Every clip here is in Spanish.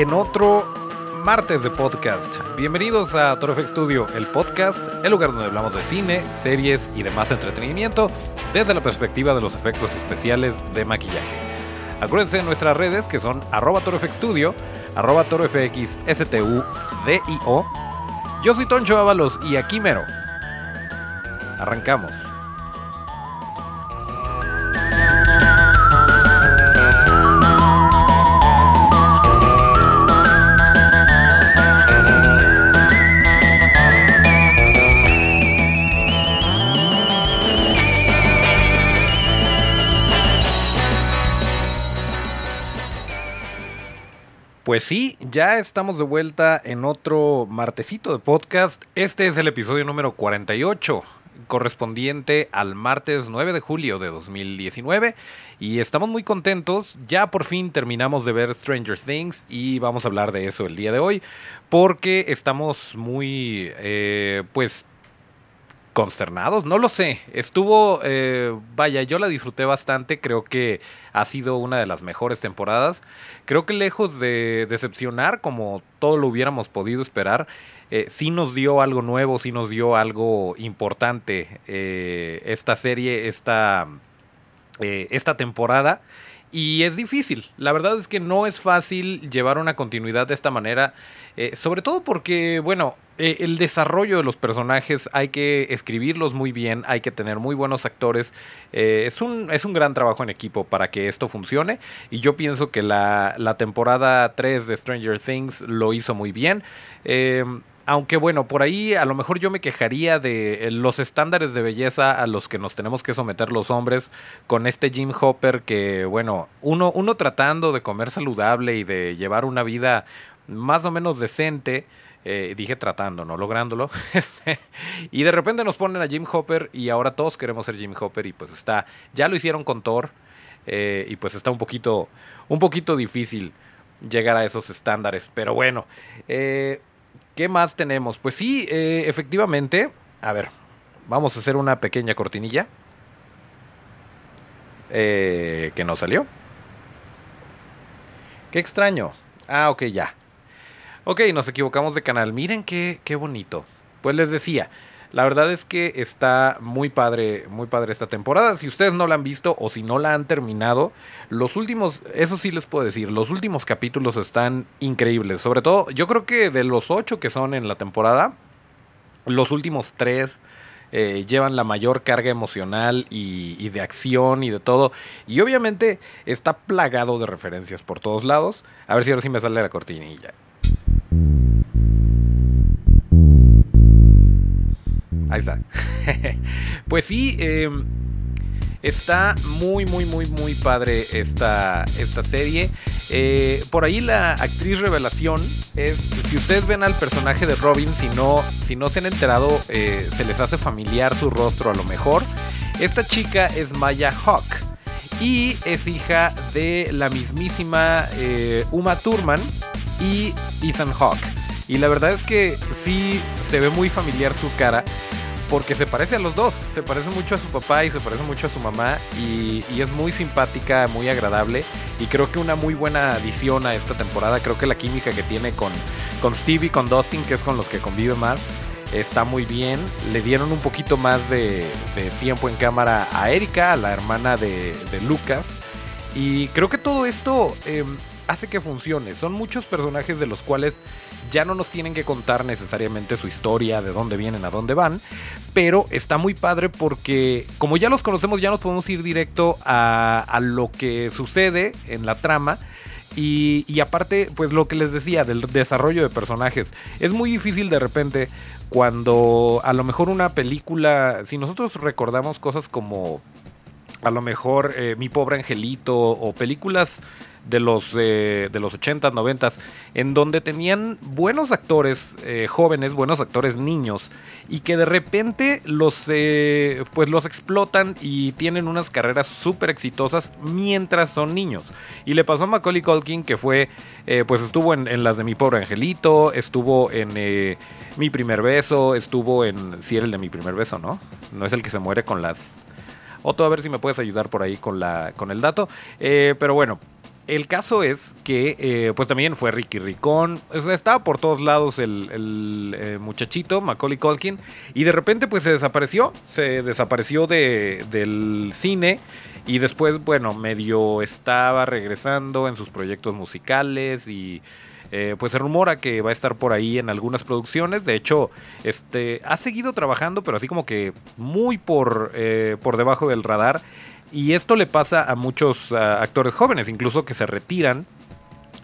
en otro martes de podcast. Bienvenidos a Torofx Studio, el podcast, el lugar donde hablamos de cine, series y demás entretenimiento desde la perspectiva de los efectos especiales de maquillaje. Acuérdense de nuestras redes que son arroba Studio, arroba torofxstudio. Yo soy Toncho Ábalos y aquí mero. Arrancamos. Pues sí, ya estamos de vuelta en otro martesito de podcast. Este es el episodio número 48, correspondiente al martes 9 de julio de 2019. Y estamos muy contentos, ya por fin terminamos de ver Stranger Things y vamos a hablar de eso el día de hoy, porque estamos muy, eh, pues, consternados, no lo sé. Estuvo, eh, vaya, yo la disfruté bastante, creo que ha sido una de las mejores temporadas. Creo que lejos de decepcionar como todo lo hubiéramos podido esperar, eh, sí nos dio algo nuevo, sí nos dio algo importante eh, esta serie, esta, esta temporada. Y es difícil, la verdad es que no es fácil llevar una continuidad de esta manera, sobre todo porque, bueno, eh, el desarrollo de los personajes hay que escribirlos muy bien, hay que tener muy buenos actores. Eh, es, un, es un gran trabajo en equipo para que esto funcione. Y yo pienso que la, temporada 3 de Stranger Things lo hizo muy bien. Eh, aunque bueno, por ahí a lo mejor yo me quejaría de los estándares de belleza a los que nos tenemos que someter los hombres con este Jim Hopper que bueno, uno, uno tratando de comer saludable y de llevar una vida más o menos decente, eh, dije tratando, no lográndolo. y de repente nos ponen a Jim Hopper y ahora todos queremos ser Jim Hopper y pues está, ya lo hicieron con Thor eh, y pues está un poquito, un poquito difícil llegar a esos estándares. Pero bueno, eh, ¿qué más tenemos? Pues sí, efectivamente, a ver, vamos a hacer una pequeña cortinilla. que no salió. Qué extraño. Ah, ok, ya. Ok, nos equivocamos de canal. Miren qué, qué bonito. Pues les decía, la verdad es que está muy padre, muy padre esta temporada. Si ustedes no la han visto o si no la han terminado, los últimos, eso sí les puedo decir, los últimos capítulos están increíbles. Sobre todo, yo creo que de los ocho que son en la temporada, los últimos tres eh, llevan la mayor carga emocional y, y de acción y de todo. Y obviamente está plagado de referencias por todos lados. A ver si ahora sí me sale la cortinilla. Pues sí, em, está muy, muy, muy, muy padre esta, esta serie. Eh, por ahí la actriz revelación es, si ustedes ven al personaje de Robin, si no, si no se han enterado, eh, se les hace familiar su rostro a lo mejor. Esta chica es Maya Hawk y es hija de la mismísima eh, Uma Thurman y Ethan Hawke. Y la verdad es que sí se ve muy familiar su cara porque se parece a los dos. Se parece mucho a su papá y se parece mucho a su mamá. Y, es muy simpática, muy agradable. Y creo que una muy buena adición a esta temporada. Creo que la química que tiene con, con y con Dustin, que es con los que convive más, está muy bien. Le dieron un poquito más de, tiempo en cámara a Erika, a la hermana de, Lucas. Y creo que todo esto em, hace que funcione. Son muchos personajes de los cuales ya no nos tienen que contar necesariamente su historia, de dónde vienen, a dónde van, pero está muy padre porque como ya los conocemos ya nos podemos ir directo a, lo que sucede en la trama. Y, y, aparte, pues lo que les decía del desarrollo de personajes, es muy difícil de repente cuando a lo mejor una película, si nosotros recordamos cosas como a lo mejor eh, Mi pobre angelito o películas de los, eh, de los 80s, 90 en donde tenían buenos actores eh, jóvenes, buenos actores niños, y que de repente los, pues los explotan y tienen unas carreras súper exitosas mientras son niños. Y le pasó a Macaulay Culkin, que fue, pues estuvo en, las de Mi Pobre Angelito, estuvo en Mi Primer Beso, estuvo en, si era el de Mi Primer Beso, ¿no? No es el que se muere con las Otto, a ver si me puedes ayudar por ahí con, la, con el dato. Eh, pero bueno, El caso es que, eh, pues también fue Ricky Ricón, estaba por todos lados el, eh, muchachito, Macaulay Culkin, y de repente pues se desapareció, se desapareció de, del cine, y después, bueno, medio estaba regresando en sus proyectos musicales y... Eh, pues se rumora que va a estar por ahí en algunas producciones. De hecho, este ha seguido trabajando, pero así como que muy por, por debajo del radar. Y esto le pasa a muchos actores jóvenes, incluso que se retiran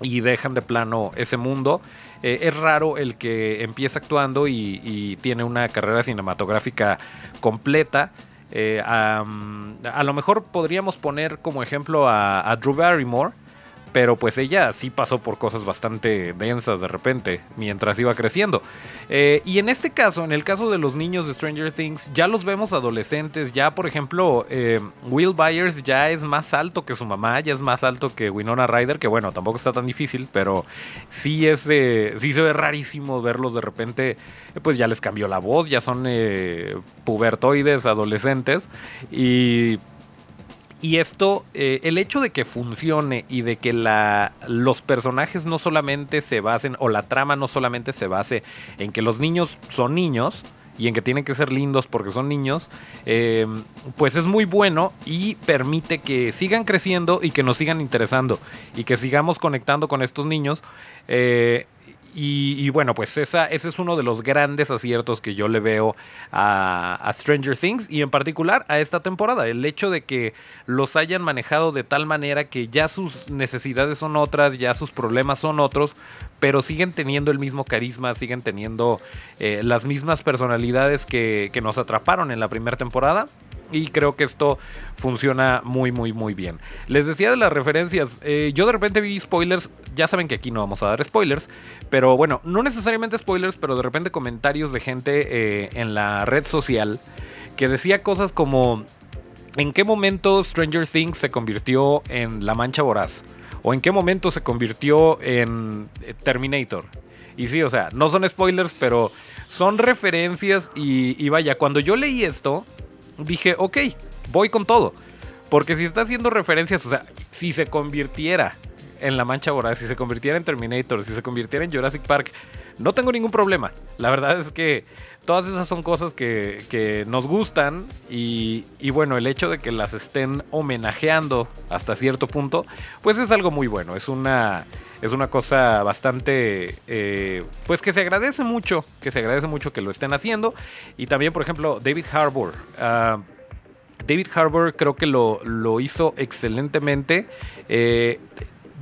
y dejan de plano ese mundo. Eh, es raro el que empieza actuando y, tiene una carrera cinematográfica completa. Eh, a, lo mejor podríamos poner como ejemplo a Drew Barrymore pero pues ella sí pasó por cosas bastante densas de repente mientras iba creciendo. Eh, y en este caso, en el caso de los niños de Stranger Things, ya los vemos adolescentes, ya por ejemplo, eh, Will Byers ya es más alto que su mamá, ya es más alto que Winona Ryder, que bueno, tampoco está tan difícil, pero sí es, sí se ve rarísimo verlos de repente, pues ya les cambió la voz, ya son eh, pubertoides, adolescentes, y y esto, eh, el hecho de que funcione y de que la, los personajes no solamente se basen, o la trama no solamente se base en que los niños son niños y en que tienen que ser lindos porque son niños, em, pues es muy bueno y permite que sigan creciendo y que nos sigan interesando y que sigamos conectando con estos niños. Eh, y, bueno, pues esa, ese es uno de los grandes aciertos que yo le veo a, Stranger Things y en particular a esta temporada. El hecho de que los hayan manejado de tal manera que ya sus necesidades son otras, ya sus problemas son otros, pero siguen teniendo el mismo carisma, siguen teniendo eh, las mismas personalidades que, que nos atraparon en la primera temporada. Y creo que esto funciona muy, muy, muy bien. Les decía de las referencias. Eh, yo de repente vi spoilers. Ya saben que aquí no vamos a dar spoilers. Pero bueno, no necesariamente spoilers, pero de repente comentarios de gente eh, en la red social que decía cosas como: ¿En qué momento Stranger Things se convirtió en La Mancha Voraz? ¿O en qué momento se convirtió en eh, Terminator? Y sí, o sea, no son spoilers, pero son referencias. Y, y vaya, cuando yo leí esto dije, ok, voy con todo. Porque si está haciendo referencias, o sea, si se convirtiera en La Mancha Voraz, si se convirtiera en Terminator, si se convirtiera en Jurassic Park, no tengo ningún problema. La verdad es que todas esas son cosas que, nos gustan y, bueno, el hecho de que las estén homenajeando hasta cierto punto, pues es algo muy bueno. Es una, es una cosa bastante, eh, pues que se agradece mucho, que se agradece mucho que lo estén haciendo. Y también, por ejemplo, David Harbour. Ah, David Harbour creo que lo, lo hizo excelentemente. Eh,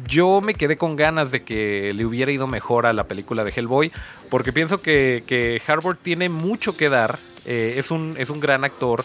yo me quedé con ganas de que le hubiera ido mejor a la película de Hellboy, porque pienso que, que tiene mucho que dar. Eh, es, un, es un gran actor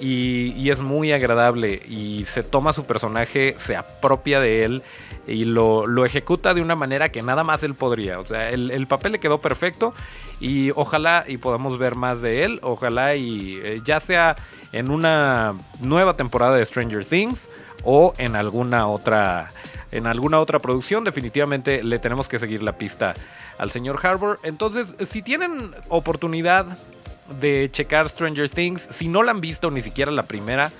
y, es muy agradable y se toma su personaje, se apropia de él y lo, ejecuta de una manera que nada más él podría. O sea, el, papel le quedó perfecto y ojalá y podamos ver más de él, ojalá y eh, ya sea en una nueva temporada de Stranger Things o en alguna otra en alguna otra producción definitivamente le tenemos que seguir la pista al señor Harbour entonces si tienen oportunidad de checar Stranger Things. Si no la han visto ni siquiera la primera,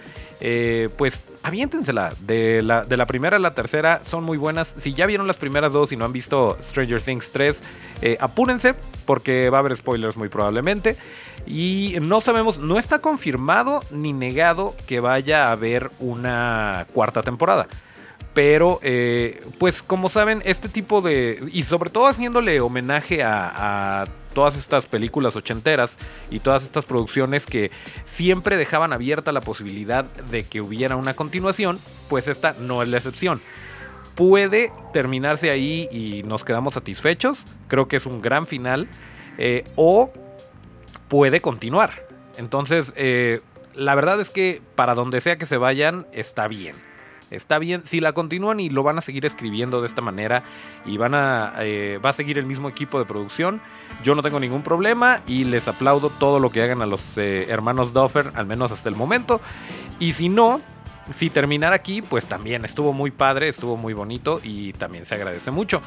eh, pues aviéntensela. De la, primera a la tercera son muy buenas. Si ya vieron las primeras dos y no han visto Stranger Things 3, eh, apúrense porque va a haber spoilers muy probablemente. Y no sabemos, no está confirmado ni negado que vaya a haber una cuarta temporada. Pero, eh, pues como saben, este tipo de... Y sobre todo haciéndole homenaje a, todas estas películas ochenteras y todas estas producciones que siempre dejaban abierta la posibilidad de que hubiera una continuación, pues esta no es la excepción. Puede terminarse ahí y nos quedamos satisfechos, creo que es un gran final, eh, o puede continuar. Entonces, eh, la verdad es que para donde sea que se vayan, está bien está bien. Si la continúan y lo van a seguir escribiendo de esta manera y van a, eh, va a seguir el mismo equipo de producción, yo no tengo ningún problema y les aplaudo todo lo que hagan a los eh, hermanos Duffer, al menos hasta el momento. Y si no, si terminar aquí, pues también estuvo muy padre, estuvo muy bonito y también se agradece mucho.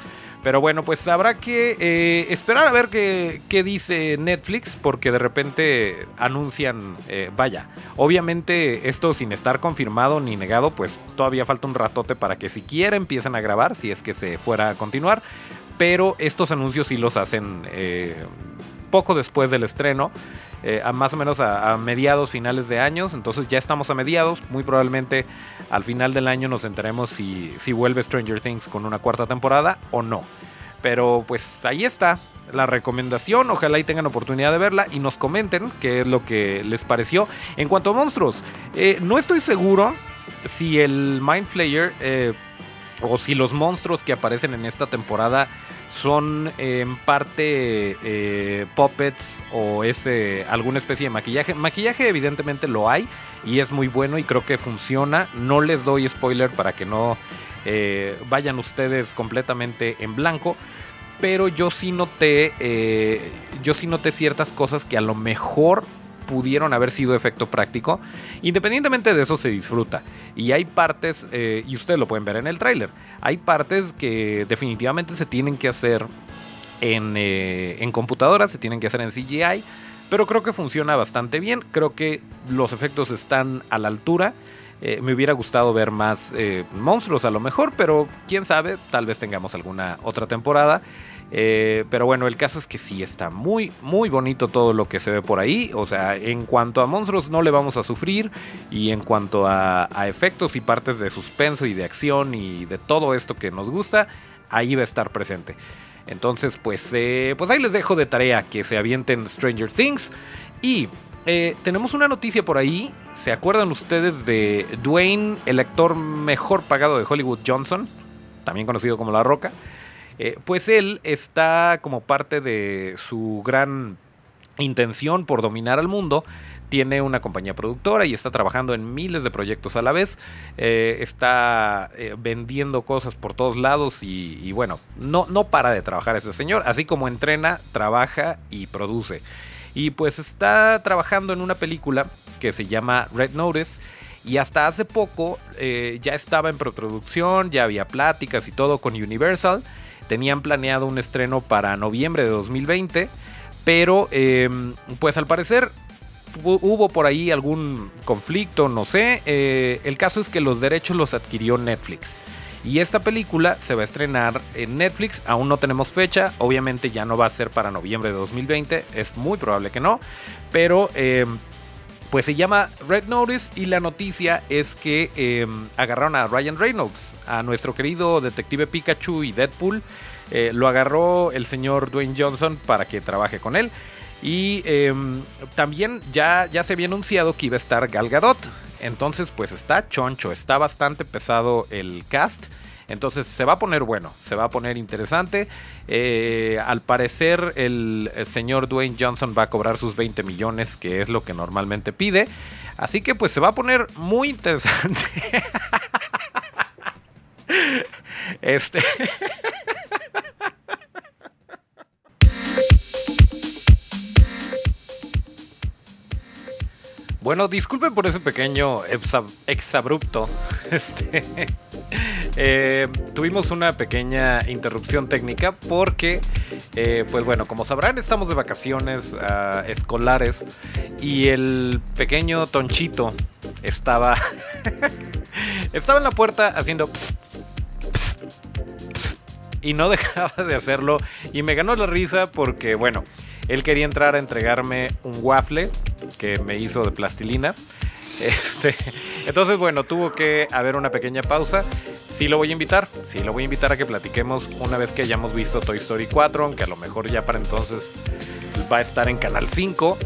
Pero bueno, pues habrá que eh, esperar a ver qué, dice Netflix, porque de repente anuncian, eh, vaya, obviamente esto sin estar confirmado ni negado, pues todavía falta un ratote para que siquiera empiecen a grabar, si es que se fuera a continuar. Pero estos anuncios sí los hacen eh, poco después del estreno. Eh, a más o menos a, mediados, finales de años. Entonces ya estamos a mediados. Muy probablemente al final del año nos enteremos si, si vuelve Stranger Things con una cuarta temporada o no. Pero pues ahí está la recomendación. Ojalá y tengan oportunidad de verla y nos comenten qué es lo que les pareció. En cuanto a monstruos, eh, no estoy seguro si el Mind Flayer eh, o si los monstruos que aparecen en esta temporada son en parte eh, puppets o es alguna especie de maquillaje. Maquillaje evidentemente lo hay y es muy bueno y creo que funciona. No les doy spoiler para que no eh, vayan ustedes completamente en blanco. Pero yo sí noté, eh, yo sí noté ciertas cosas que a lo mejor pudieron haber sido efecto práctico. Independientemente de eso se disfruta. Y hay partes, eh, y ustedes lo pueden ver en el tráiler, hay partes que definitivamente se tienen que hacer en, eh, en computadoras, se tienen que hacer en CGI. Pero creo que funciona bastante bien. Creo que los efectos están a la altura. Eh, me hubiera gustado ver más monstruos a lo mejor, pero quién sabe, tal vez tengamos alguna otra temporada. Eh, pero bueno, el caso es que sí está muy, muy bonito todo lo que se ve por ahí. O sea, en cuanto a monstruos no le vamos a sufrir. Y en cuanto a, efectos y partes de suspenso y de acción y de todo esto que nos gusta, ahí va a estar presente. Entonces, pues, eh, pues ahí les dejo de tarea que se avienten Stranger Things. Y eh, tenemos una noticia por ahí. ¿Se acuerdan ustedes de Dwayne, el actor mejor pagado de Hollywood Johnson? También conocido como La Roca. Eh, pues él está como parte de su gran intención por dominar al mundo. Tiene una compañía productora y está trabajando en miles de proyectos a la vez. Eh, está eh, vendiendo cosas por todos lados y, bueno, no, no para de trabajar ese señor. Así como entrena, trabaja y produce. Y pues está trabajando en una película que se llama Red Notice. Y hasta hace poco ya estaba en preproducción, ya había pláticas y todo con Universal. Tenían planeado un estreno para noviembre de 2020, pero em, pues al parecer hubo por ahí algún conflicto, no sé. Eh, el caso es que los derechos los adquirió Netflix. Y esta película se va a estrenar en Netflix, aún no tenemos fecha, obviamente ya no va a ser para noviembre de 2020, es muy probable que no, pero em, pues se llama Red Notice y la noticia es que em, agarraron a Ryan Reynolds, a nuestro querido detective Pikachu y Deadpool. Eh, lo agarró el señor Dwayne Johnson para que trabaje con él. Y em, también ya, ya se había anunciado que iba a estar Gal Gadot. Entonces pues está choncho, está bastante pesado el cast. Entonces se va a poner bueno, se va a poner interesante. Eh, al parecer el, señor Dwayne Johnson va a cobrar sus 20 millones, que es lo que normalmente pide. Así que pues se va a poner muy interesante. este... Bueno, disculpen por ese pequeño exabrupto. Este, eh, tuvimos una pequeña interrupción técnica porque, eh, pues bueno, como sabrán, estamos de vacaciones ah, escolares y el pequeño Tonchito estaba, estaba en la puerta haciendo y no dejaba de hacerlo y me ganó la risa porque, bueno, él quería entrar a entregarme un waffle que me hizo de plastilina. Este, entonces, bueno, tuvo que haber una pequeña pausa. Sí lo voy a invitar, sí lo voy a invitar a que platiquemos una vez que hayamos visto Toy Story 4, aunque a lo mejor ya para entonces va a estar en Canal 5.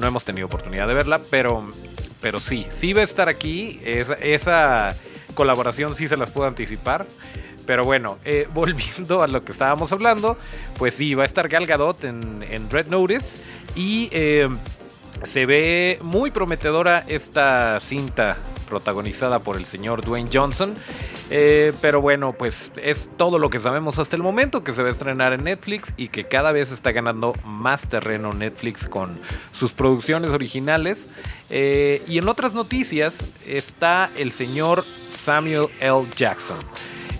No hemos tenido oportunidad de verla, pero, pero sí, sí va a estar aquí. Esa, colaboración sí se las puedo anticipar. Pero bueno, eh, volviendo a lo que estábamos hablando, pues sí, va a estar Gal Gadot en, Red Notice y eh, se ve muy prometedora esta cinta protagonizada por el señor Dwayne Johnson. Eh, pero bueno, pues es todo lo que sabemos hasta el momento, que se va a estrenar en Netflix y que cada vez está ganando más terreno Netflix con sus producciones originales. Eh, y en otras noticias está el señor Samuel L. Jackson.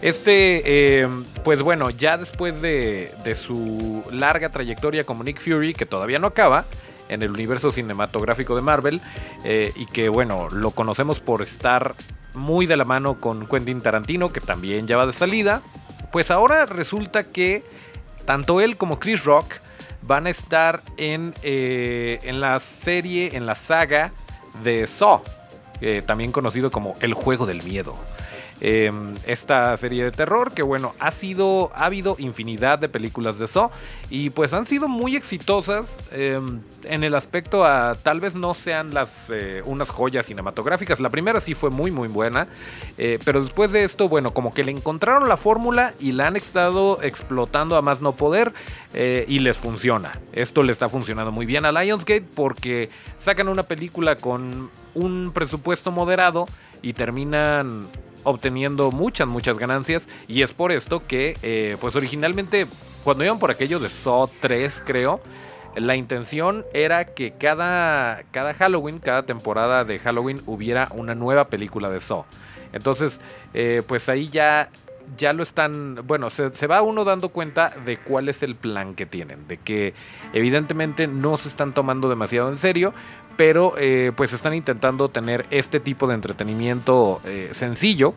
Este, eh, pues bueno, ya después de, de su larga trayectoria como Nick Fury, que todavía no acaba, en el universo cinematográfico de Marvel y que bueno, lo conocemos por estar muy de la mano con Quentin Tarantino, que también ya va de salida. Pues ahora resulta que tanto él como Chris Rock van a estar en, eh, en la serie, en la saga de Saw, eh, también conocido como El Juego del Miedo. Em, esta serie de terror que bueno, ha sido, ha habido infinidad de películas de Saw y pues han sido muy exitosas em, en el aspecto a tal vez no sean las eh, unas joyas cinematográficas. La primera sí fue muy muy buena, eh, pero después de esto bueno, como que le encontraron la fórmula y la han estado explotando a más no poder eh, y les funciona. Esto le está funcionando muy bien a Lionsgate porque sacan una película con un presupuesto moderado y terminan obteniendo muchas, muchas ganancias. Y es por esto que, eh, pues originalmente, cuando iban por aquello de Saw 3, creo, la intención era que cada, cada Halloween, cada temporada de Halloween, hubiera una nueva película de Saw. Entonces, eh, pues ahí ya ya lo están, bueno, se, se, va uno dando cuenta de cuál es el plan que tienen, de que evidentemente no se están tomando demasiado en serio, pero eh, pues están intentando tener este tipo de entretenimiento eh, sencillo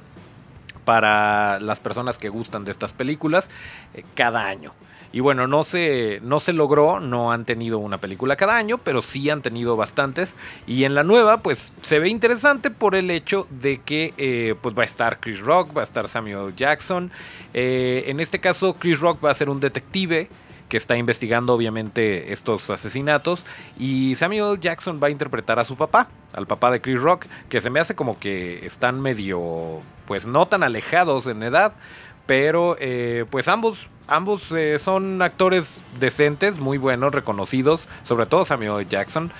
para las personas que gustan de estas películas eh, cada año. Y bueno, no se, no se logró, no han tenido una película cada año, pero sí han tenido bastantes. Y en la nueva, pues se ve interesante por el hecho de que pues va a estar Chris Rock, va a estar Samuel Jackson. en este caso, Chris Rock va a ser un detective que está investigando obviamente estos asesinatos. Y Samuel Jackson va a interpretar a su papá, al papá de Chris Rock, que se me hace como que están medio, pues no tan alejados en edad, pero eh, pues ambos ambos eh, son actores decentes, muy buenos, reconocidos, sobre todo Samuel Jackson.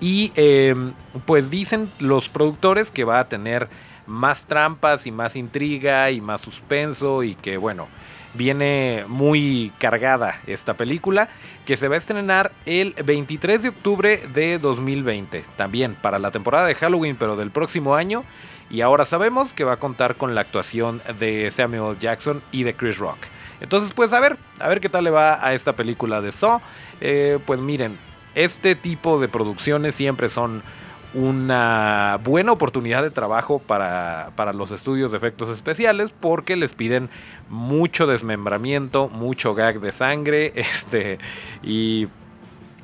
Y em, pues dicen los productores que va a tener más trampas y más intriga y más suspenso y que bueno, viene muy cargada esta película que se va a estrenar el 23 de octubre de 2020, también para la temporada de Halloween pero del próximo año y ahora sabemos que va a contar con la actuación de Samuel Jackson y de Chris Rock. Entonces pues a ver, a ver qué tal le va a esta película de Saw. Eh, pues miren, este tipo de producciones siempre son una buena oportunidad de trabajo para, para, los estudios de efectos especiales porque les piden mucho desmembramiento, mucho gag de sangre, este, y,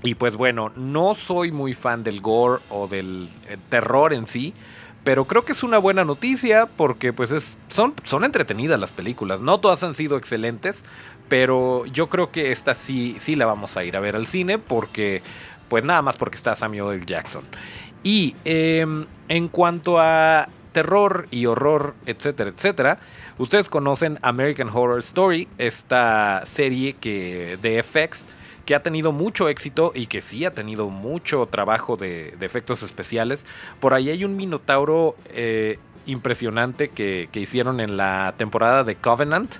y pues bueno, no soy muy fan del gore o del eh, terror en sí, pero creo que es una buena noticia porque pues es, son, son entretenidas las películas, no todas han sido excelentes, pero yo creo que esta sí, sí la vamos a ir a ver al cine porque, pues nada más porque está Samuel L. Jackson. Y em, en cuanto a terror y horror, etcétera, etcétera, ustedes conocen American Horror Story, esta serie que, de FX que ha tenido mucho éxito y que sí ha tenido mucho trabajo de, efectos especiales. Por ahí hay un minotauro eh, impresionante que, hicieron en la temporada de Covenant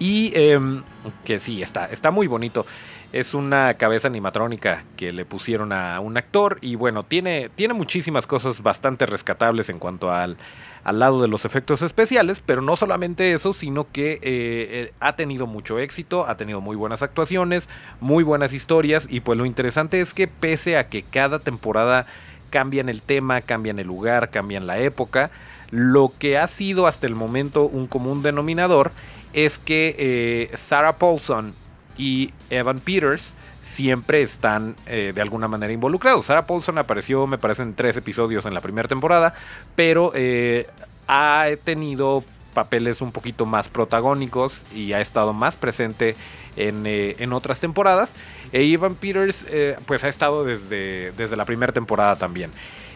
y em, que sí, está, está muy bonito es una cabeza animatrónica que le pusieron a un actor y bueno, tiene, tiene muchísimas cosas bastante rescatables en cuanto al, al lado de los efectos especiales, pero no solamente eso, sino que eh, eh, ha tenido mucho éxito, ha tenido muy buenas actuaciones, muy buenas historias y pues lo interesante es que pese a que cada temporada cambian el tema, cambian el lugar, cambian la época, lo que ha sido hasta el momento un común denominador es que eh, Sarah Paulson y Evan Peters siempre están eh, de alguna manera involucrados. Sarah Paulson apareció, me parece, en tres episodios en la primera temporada, pero eh, ha tenido papeles un poquito más protagónicos y ha estado más presente en, eh, otras temporadas. E Evan Peters, pues ha estado desde, desde la primera temporada también.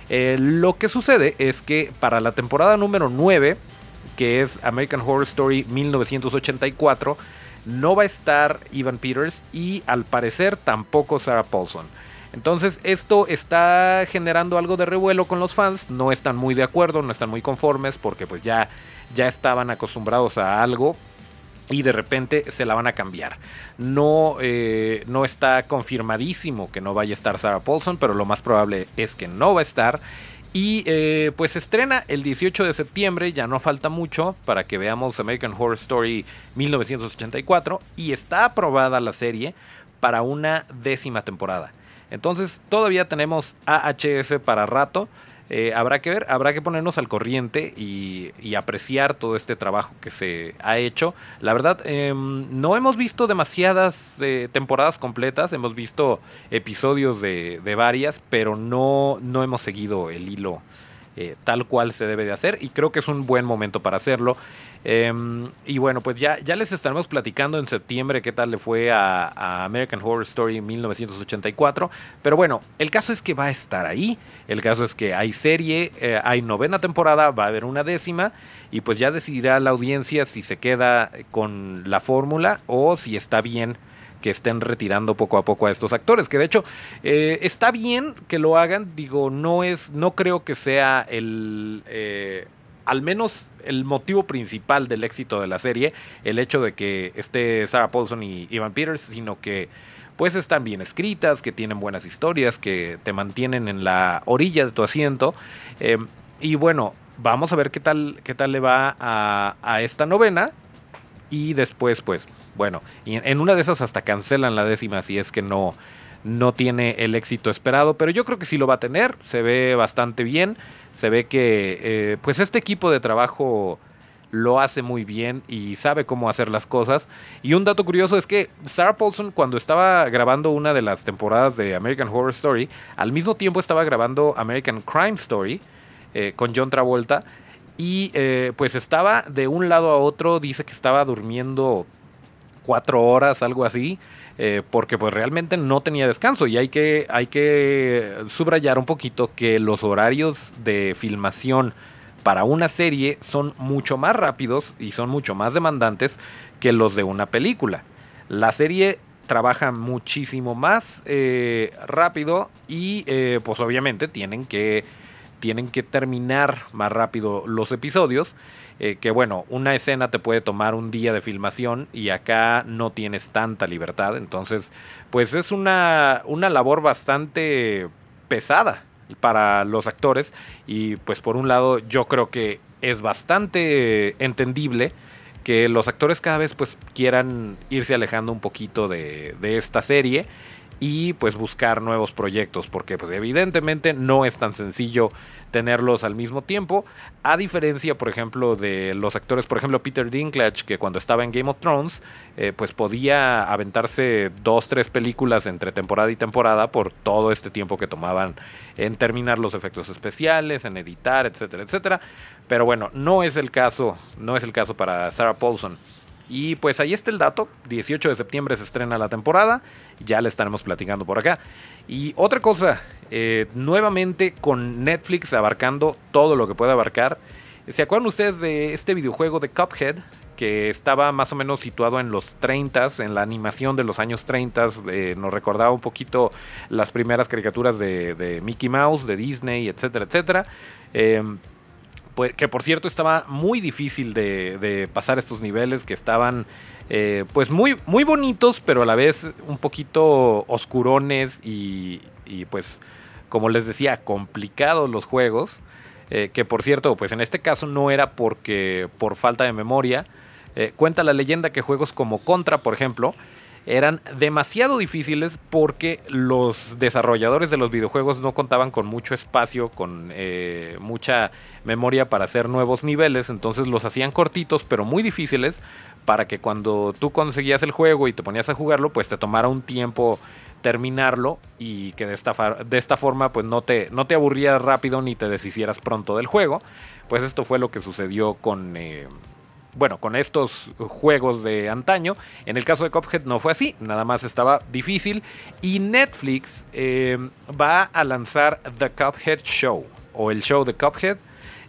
lo que sucede es que para la temporada número 9, que es American Horror Story 1984, no va a estar Ivan Peters y al parecer tampoco Sarah Paulson. Entonces esto está generando algo de revuelo con los fans, no están muy de acuerdo, no están muy conformes porque pues ya, ya estaban acostumbrados a algo y de repente se la van a cambiar. No, eh, no está confirmadísimo que no vaya a estar Sarah Paulson, pero lo más probable es que no va a estar. Y eh, pues se estrena el 18 de septiembre, ya no falta mucho para que veamos American Horror Story 1984 y está aprobada la serie para una décima temporada. Entonces todavía tenemos AHS para rato. Eh, habrá que ver, habrá que ponernos al corriente y, apreciar todo este trabajo que se ha hecho. La verdad, em, no hemos visto demasiadas eh, temporadas completas, hemos visto episodios de, de varias, pero no, no hemos seguido el hilo eh, tal cual se debe de hacer y creo que es un buen momento para hacerlo. Em, y bueno, pues ya, ya les estaremos platicando en septiembre qué tal le fue a, American Horror Story 1984. Pero bueno, el caso es que va a estar ahí. El caso es que hay serie, eh, hay novena temporada, va a haber una décima. Y pues ya decidirá la audiencia si se queda con la fórmula o si está bien que estén retirando poco a poco a estos actores. Que de hecho eh, está bien que lo hagan. Digo, no es, no creo que sea el, eh, al menos el motivo principal del éxito de la serie, el hecho de que esté Sarah Paulson y Ivan Peters, sino que pues están bien escritas, que tienen buenas historias, que te mantienen en la orilla de tu asiento. Eh, y bueno, vamos a ver qué tal, qué tal le va a, a esta novena. Y después, pues, bueno, y en una de esas hasta cancelan la décima si es que no, no tiene el éxito esperado, pero yo creo que sí lo va a tener, se ve bastante bien, se ve que eh, pues este equipo de trabajo lo hace muy bien y sabe cómo hacer las cosas. Y un dato curioso es que Sarah Paulson cuando estaba grabando una de las temporadas de American Horror Story, al mismo tiempo estaba grabando American Crime Story eh, con John Travolta y eh, pues estaba de un lado a otro, dice que estaba durmiendo cuatro horas, algo así, eh, porque pues realmente no tenía descanso y hay que, hay que subrayar un poquito que los horarios de filmación para una serie son mucho más rápidos y son mucho más demandantes que los de una película. La serie trabaja muchísimo más eh, rápido y eh, pues obviamente tienen que, tienen que terminar más rápido los episodios. Eh, que bueno, una escena te puede tomar un día de filmación y acá no tienes tanta libertad. Entonces, pues es una, una labor bastante pesada para los actores y pues por un lado yo creo que es bastante entendible que los actores cada vez pues quieran irse alejando un poquito de, de esta serie y pues buscar nuevos proyectos porque pues evidentemente no es tan sencillo tenerlos al mismo tiempo a diferencia por ejemplo de los actores por ejemplo Peter Dinklage que cuando estaba en Game of Thrones eh, pues podía aventarse dos tres películas entre temporada y temporada por todo este tiempo que tomaban en terminar los efectos especiales en editar etcétera etcétera. Pero bueno no es el caso no es el caso para Sarah Paulson y pues ahí está el dato, 18 de septiembre se estrena la temporada, ya le estaremos platicando por acá. Y otra cosa, eh, nuevamente con Netflix abarcando todo lo que puede abarcar. ¿Se acuerdan ustedes de este videojuego de Cuphead? Que estaba más o menos situado en los 30, en la animación de los años 30. Eh, nos recordaba un poquito las primeras caricaturas de, Mickey Mouse, de Disney, etcétera, etcétera. Em, pues, que por cierto estaba muy difícil de, pasar estos niveles que estaban eh, pues muy, muy bonitos pero a la vez un poquito oscurones y, pues como les decía complicados los juegos eh, que por cierto pues en este caso no era porque por falta de memoria. Eh, cuenta la leyenda que juegos como Contra por ejemplo eran demasiado difíciles porque los desarrolladores de los videojuegos no contaban con mucho espacio, con eh, mucha memoria para hacer nuevos niveles, entonces los hacían cortitos pero muy difíciles para que cuando tú conseguías el juego y te ponías a jugarlo, pues te tomara un tiempo terminarlo y que de esta, de esta forma pues no te, no te aburrieras rápido ni te deshicieras pronto del juego. Pues esto fue lo que sucedió con... Eh, bueno, con estos juegos de antaño. En el caso de Cuphead no fue así, nada más estaba difícil. Y Netflix eh, va a lanzar The Cuphead Show, o el show de Cuphead,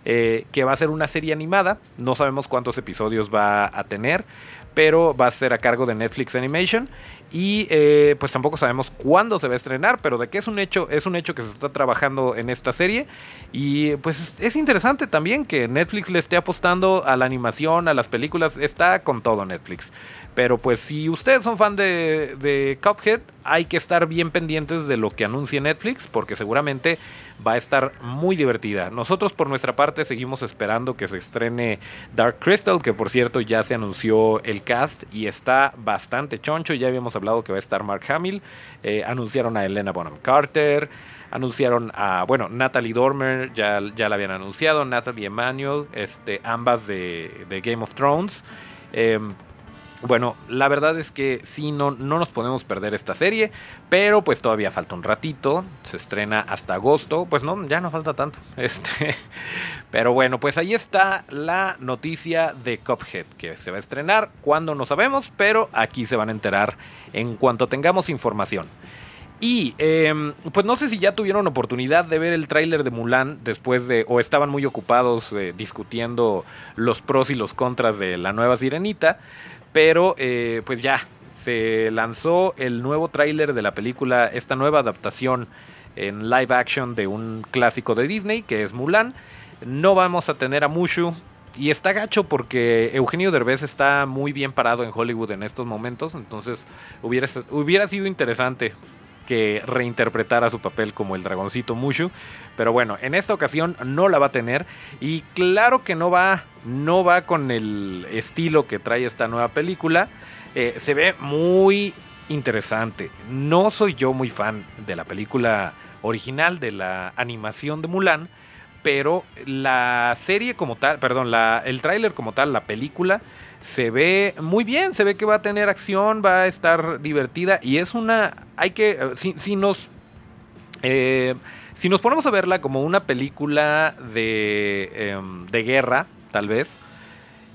eh, que va a ser una serie animada. No sabemos cuántos episodios va a tener, pero va a ser a cargo de Netflix Animation. Y eh, pues tampoco sabemos cuándo se va a estrenar, pero de qué es un hecho, es un hecho que se está trabajando en esta serie. Y pues es interesante también que Netflix le esté apostando a la animación, a las películas, está con todo Netflix. Pero pues si ustedes son fan de, de Cuphead, hay que estar bien pendientes de lo que anuncie Netflix, porque seguramente va a estar muy divertida. Nosotros por nuestra parte seguimos esperando que se estrene Dark Crystal, que por cierto ya se anunció el cast y está bastante choncho. Ya habíamos hablado que va a estar Mark Hamill, eh, anunciaron a Elena Bonham Carter. Anunciaron a, bueno, Natalie Dormer, ya, ya la habían anunciado, Natalie Emanuel, este, ambas de, de Game of Thrones. Eh, bueno, la verdad es que sí, no, no nos podemos perder esta serie, pero pues todavía falta un ratito, se estrena hasta agosto, pues no, ya no falta tanto. Este, pero bueno, pues ahí está la noticia de Cuphead, que se va a estrenar, cuando no sabemos, pero aquí se van a enterar en cuanto tengamos información. Y em, pues no sé si ya tuvieron oportunidad de ver el tráiler de Mulan después de, o estaban muy ocupados eh, discutiendo los pros y los contras de la nueva sirenita. Pero eh, pues ya, se lanzó el nuevo tráiler de la película, esta nueva adaptación en live action de un clásico de Disney, que es Mulan. No vamos a tener a Mushu. Y está gacho porque Eugenio Derbez está muy bien parado en Hollywood en estos momentos. Entonces hubiera, hubiera sido interesante que reinterpretara su papel como el dragoncito Mushu. Pero bueno, en esta ocasión no la va a tener. Y claro que no va, no va con el estilo que trae esta nueva película. Eh, se ve muy interesante. No soy yo muy fan de la película original, de la animación de Mulan. Pero la serie como tal, perdón, el tráiler como tal, la película, se ve muy bien, se ve que va a tener acción, va a estar divertida y es una, hay que, si, si nos, eh, si nos ponemos a verla como una película de, em, de guerra, tal vez,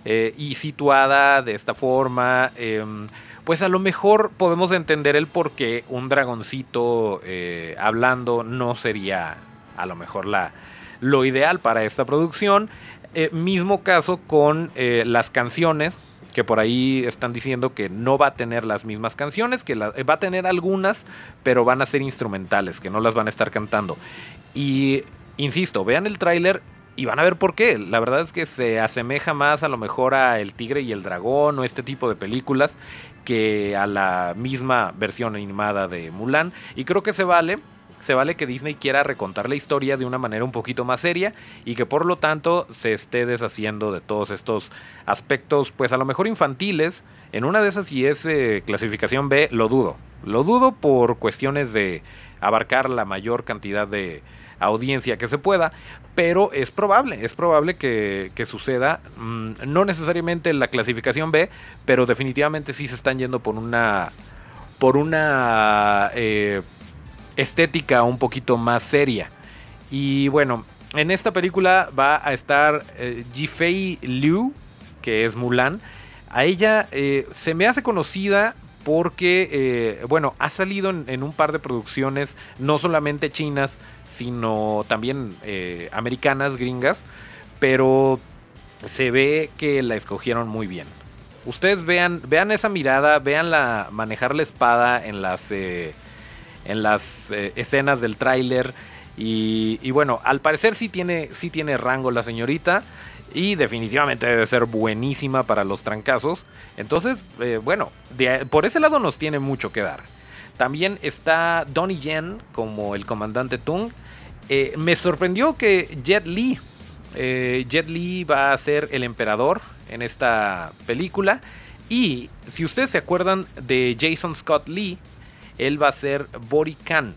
eh, y situada de esta forma, em, pues a lo mejor podemos entender el por qué un dragoncito eh, hablando no sería a lo mejor la, lo ideal para esta producción. Eh, mismo caso con las canciones, que por ahí están diciendo que no va a tener las mismas canciones, que la, va a tener algunas, pero van a ser instrumentales, que no las van a estar cantando. Y insisto, vean el tráiler y van a ver por qué. La verdad es que se asemeja más a lo mejor a El Tigre y el Dragón o este tipo de películas que a la misma versión animada de Mulan. Y creo que se vale se vale que Disney quiera recontar la historia de una manera un poquito más seria y que por lo tanto se esté deshaciendo de todos estos aspectos, pues a lo mejor infantiles. En una de esas, y es eh, clasificación B, lo dudo. Lo dudo por cuestiones de abarcar la mayor cantidad de audiencia que se pueda, pero es probable, es probable que, suceda. Mm, no necesariamente la clasificación B, pero definitivamente sí se están yendo por una. por una. Eh, estética un poquito más seria. Y bueno, en esta película va a estar eh, Jifei Liu, que es Mulan. A ella eh, se me hace conocida porque, eh, bueno, ha salido en, un par de producciones, no solamente chinas, sino también americanas, gringas, pero se ve que la escogieron muy bien. Ustedes vean, vean esa mirada, vean la manejar la espada en las en las eh, escenas del tráiler. Y, bueno, al parecer sí tiene, sí tiene rango la señorita. Y definitivamente debe ser buenísima para los trancazos. Entonces, eh, bueno, por ese lado nos tiene mucho que dar. También está Donnie Yen como el comandante Tung. Eh, me sorprendió que Jet Li, Jet Li va a ser el emperador en esta película. Y si ustedes se acuerdan de Jason Scott Lee, él va a ser Bori Khan.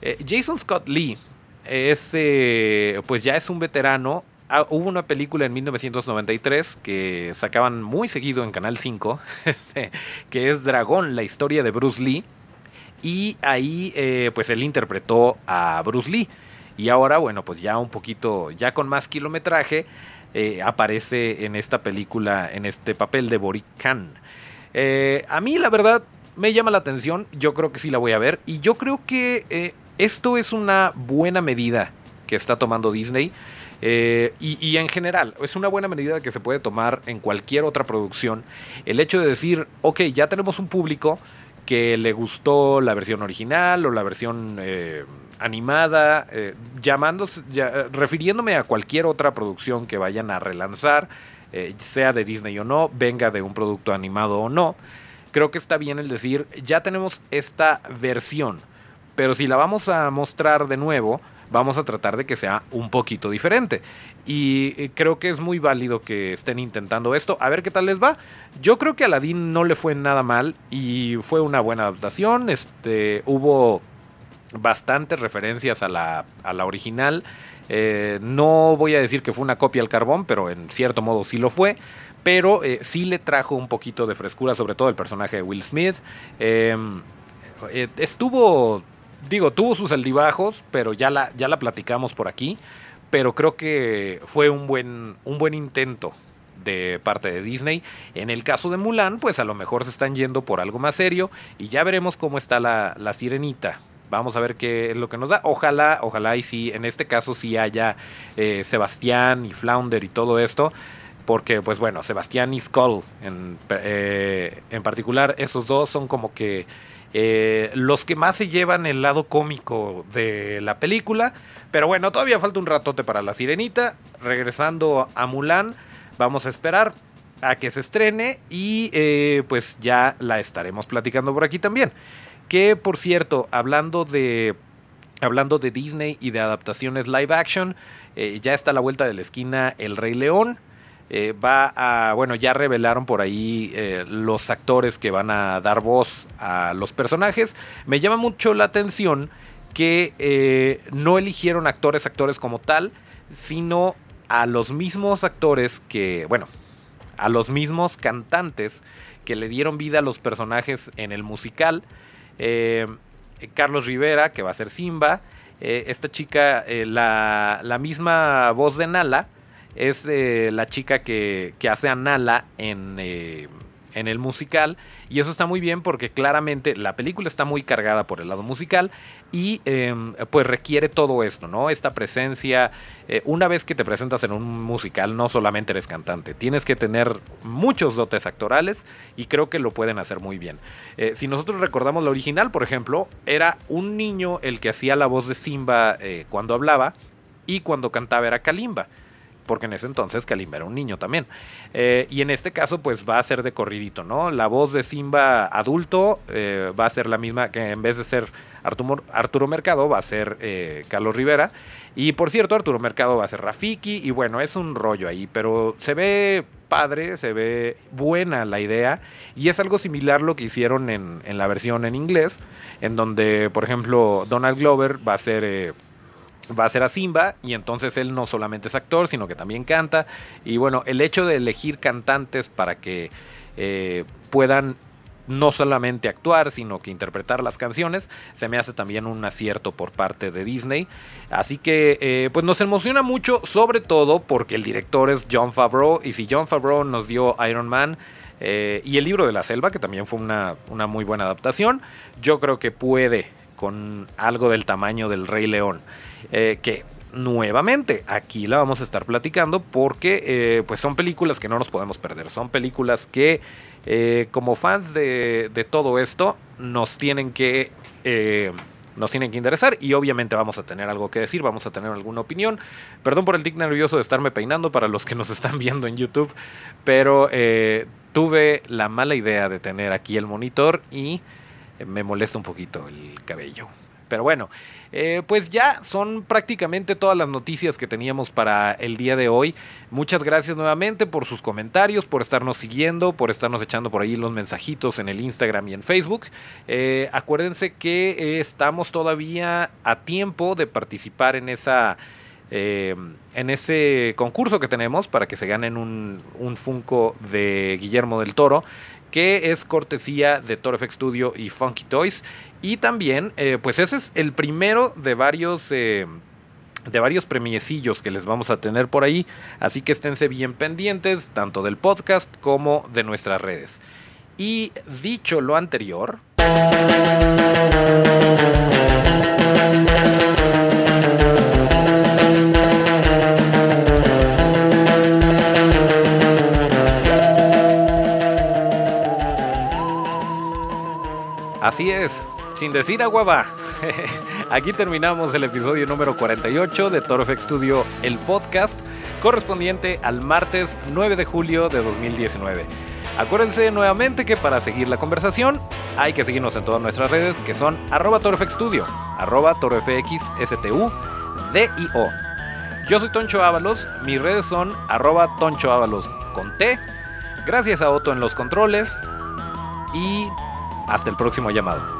Eh, Jason Scott Lee es, eh, pues ya es un veterano. Ah, hubo una película en 1993 que sacaban muy seguido en Canal 5, que es Dragón, la historia de Bruce Lee. Y ahí eh, pues él interpretó a Bruce Lee. Y ahora, bueno, pues ya un poquito, ya con más kilometraje, aparece en esta película, en este papel de Boric a mí, la verdad, me llama la atención, yo creo que sí la voy a ver y yo creo que eh, esto es una buena medida que está tomando Disney. Eh, y, en general, es una buena medida que se puede tomar en cualquier otra producción. El hecho de decir, ok, ya tenemos un público que le gustó la versión original o la versión eh, animada, llamándose, refiriéndome a cualquier otra producción que vayan a relanzar, sea de Disney o no, venga de un producto animado o no. Creo que está bien el decir, ya tenemos esta versión, pero si la vamos a mostrar de nuevo, vamos a tratar de que sea un poquito diferente. Y eh, creo que es muy válido que estén intentando esto. A ver qué tal les va. Yo creo que a Aladdin no le fue nada mal y fue una buena adaptación. Este, hubo bastantes referencias a la, a la original. Eh, no voy a decir que fue una copia al carbón, pero en cierto modo sí lo fue. Pero eh, sí le trajo un poquito de frescura, sobre todo el personaje de Will Smith. Em, estuvo digo, tuvo sus altibajos, pero ya la, ya la platicamos por aquí. Pero creo que fue un buen, un buen intento de parte de Disney. En el caso de Mulan, pues a lo mejor se están yendo por algo más serio y ya veremos cómo está la, la sirenita. Vamos a ver qué es lo que nos da. Ojalá, ojalá y sí, en este caso sí haya eh, Sebastián y Flounder y todo esto. Porque, pues bueno, Sebastián y Skull en, eh, en particular, esos dos son como que eh, los que más se llevan el lado cómico de la película. Pero bueno, todavía falta un ratote para la sirenita. Regresando a Mulan, vamos a esperar a que se estrene y eh, pues ya la estaremos platicando por aquí también. Que por cierto, hablando de hablando de Disney y de adaptaciones live action, ya está a la vuelta de la esquina El Rey León. Eh, va a, bueno, ya revelaron por ahí eh, los actores que van a dar voz a los personajes. Me llama mucho la atención que eh, no eligieron actores, actores como tal, sino a los mismos actores que, bueno, a los mismos cantantes que le dieron vida a los personajes en el musical. Carlos Rivera, que va a ser Simba. esta chica, la, la misma voz de Nala es eh, la chica que, hace a Nala en, eh, en el musical. Y eso está muy bien porque claramente la película está muy cargada por el lado musical y em, pues requiere todo esto, ¿no? Esta presencia. Eh, una vez que te presentas en un musical, no solamente eres cantante, tienes que tener muchos dotes actorales y creo que lo pueden hacer muy bien. si nosotros recordamos la original, por ejemplo, era un niño el que hacía la voz de Simba cuando hablaba y cuando cantaba era Kalimba porque en ese entonces Kalimba era un niño también. Eh, y en este caso, pues va a ser de corridito, ¿no? La voz de Simba adulto eh, va a ser la misma que en vez de ser Arturo, Arturo Mercado, va a ser eh, Carlos Rivera. Y por cierto, Arturo Mercado va a ser Rafiki. Y bueno, es un rollo ahí, pero se ve padre, se ve buena la idea. Y es algo similar lo que hicieron en, en la versión en inglés, en donde, por ejemplo, Donald Glover va a ser va a ser a Simba y entonces él no solamente es actor, sino que también canta. Y bueno, el hecho de elegir cantantes para que eh, puedan no solamente actuar, sino que interpretar las canciones, se me hace también un acierto por parte de Disney. Así que, eh, pues nos emociona mucho, sobre todo porque el director es John Favreau, y si John Favreau nos dio Iron Man, eh, y el libro de la selva, que también fue una, una muy buena adaptación, yo creo que puede con algo del tamaño del Rey León. Eh, que nuevamente aquí la vamos a estar platicando porque eh, pues son películas que no nos podemos perder. Son películas que eh, como fans de, todo esto nos tienen que... nos tienen que interesar y obviamente vamos a tener algo que decir, vamos a tener alguna opinión. Perdón por el tic nervioso de estarme peinando para los que nos están viendo en YouTube, pero tuve la mala idea de tener aquí el monitor y me molesta un poquito el cabello. Pero bueno, eh, pues ya son prácticamente todas las noticias que teníamos para el día de hoy. Muchas gracias nuevamente por sus comentarios, por estarnos siguiendo, por estarnos echando por ahí los mensajitos en el Instagram y en Facebook. Eh, acuérdense que eh, estamos todavía a tiempo de participar en esa... en ese concurso que tenemos para que se ganen un, un Funko de Guillermo del Toro que es cortesía de Toro FX Studio y Funky Toys. Y también, eh, pues ese es el primero de varios... Eh, de varios premiecillos que les vamos a tener por ahí, así que esténse bien pendientes tanto del podcast como de nuestras redes. Y dicho lo anterior... Así es, sin decir agua va. Aquí terminamos el episodio número 48 de Torfex Studio, el podcast correspondiente al martes 9 de julio de 2019. Acuérdense nuevamente que para seguir la conversación hay que seguirnos en todas nuestras redes que son arroba torfxstudio, arroba torfxstu. Yo soy Toncho Ábalos, mis redes son arroba Toncho Ábalos con T. Gracias a Otto en los controles y hasta el próximo llamado.